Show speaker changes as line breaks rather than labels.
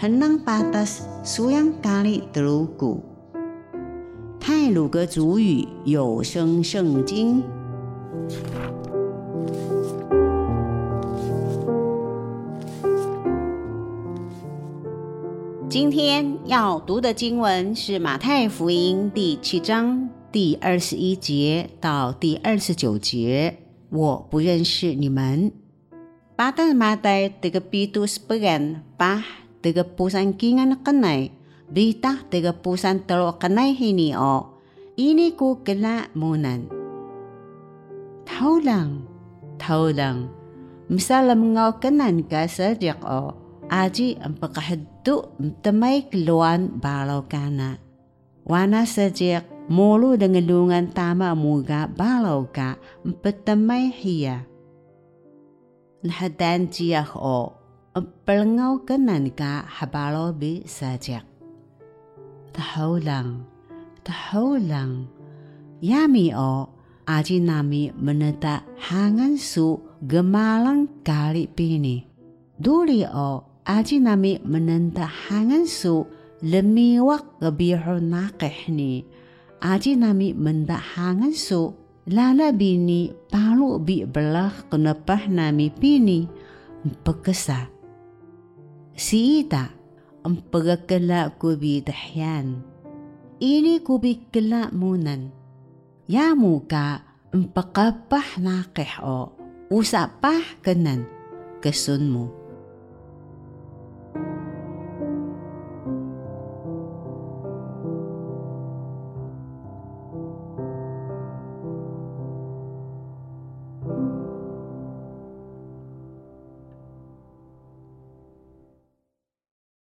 henang patas suyang kali telugu。泰鲁格族语有声圣经。今天要读的经文是马太福音第七章第二十一节到第二十九节。我不认识你们。Pada Matai tiga pitu sebagian pah tiga pusan kingan kenai bita tiga pusan telo kenai hini o ini ku kena munan. Tahu lang, tahu lang. Misal mengau kenan ka sejak o aji empakahdu temai keluan balau kana. Wana sejak mulu dengan tama muga balau ka empetemai hiya nahadan jiyak o pelengau kenan ka habalo bi sajak. Tahu lang, tahu lang. Yami o aji nami meneta hangan su gemalang kali pini. Duli o aji nami menenta hangan su lemiwak gebiho nakehni. Aji nami menda hangan su lala bini palu bi belah kenepah nami pini empekesa. Si ita empegakela kubi dahyan. Ini kubi kela munan. Ya muka empekapah nakeh o usapah kenan kesunmu.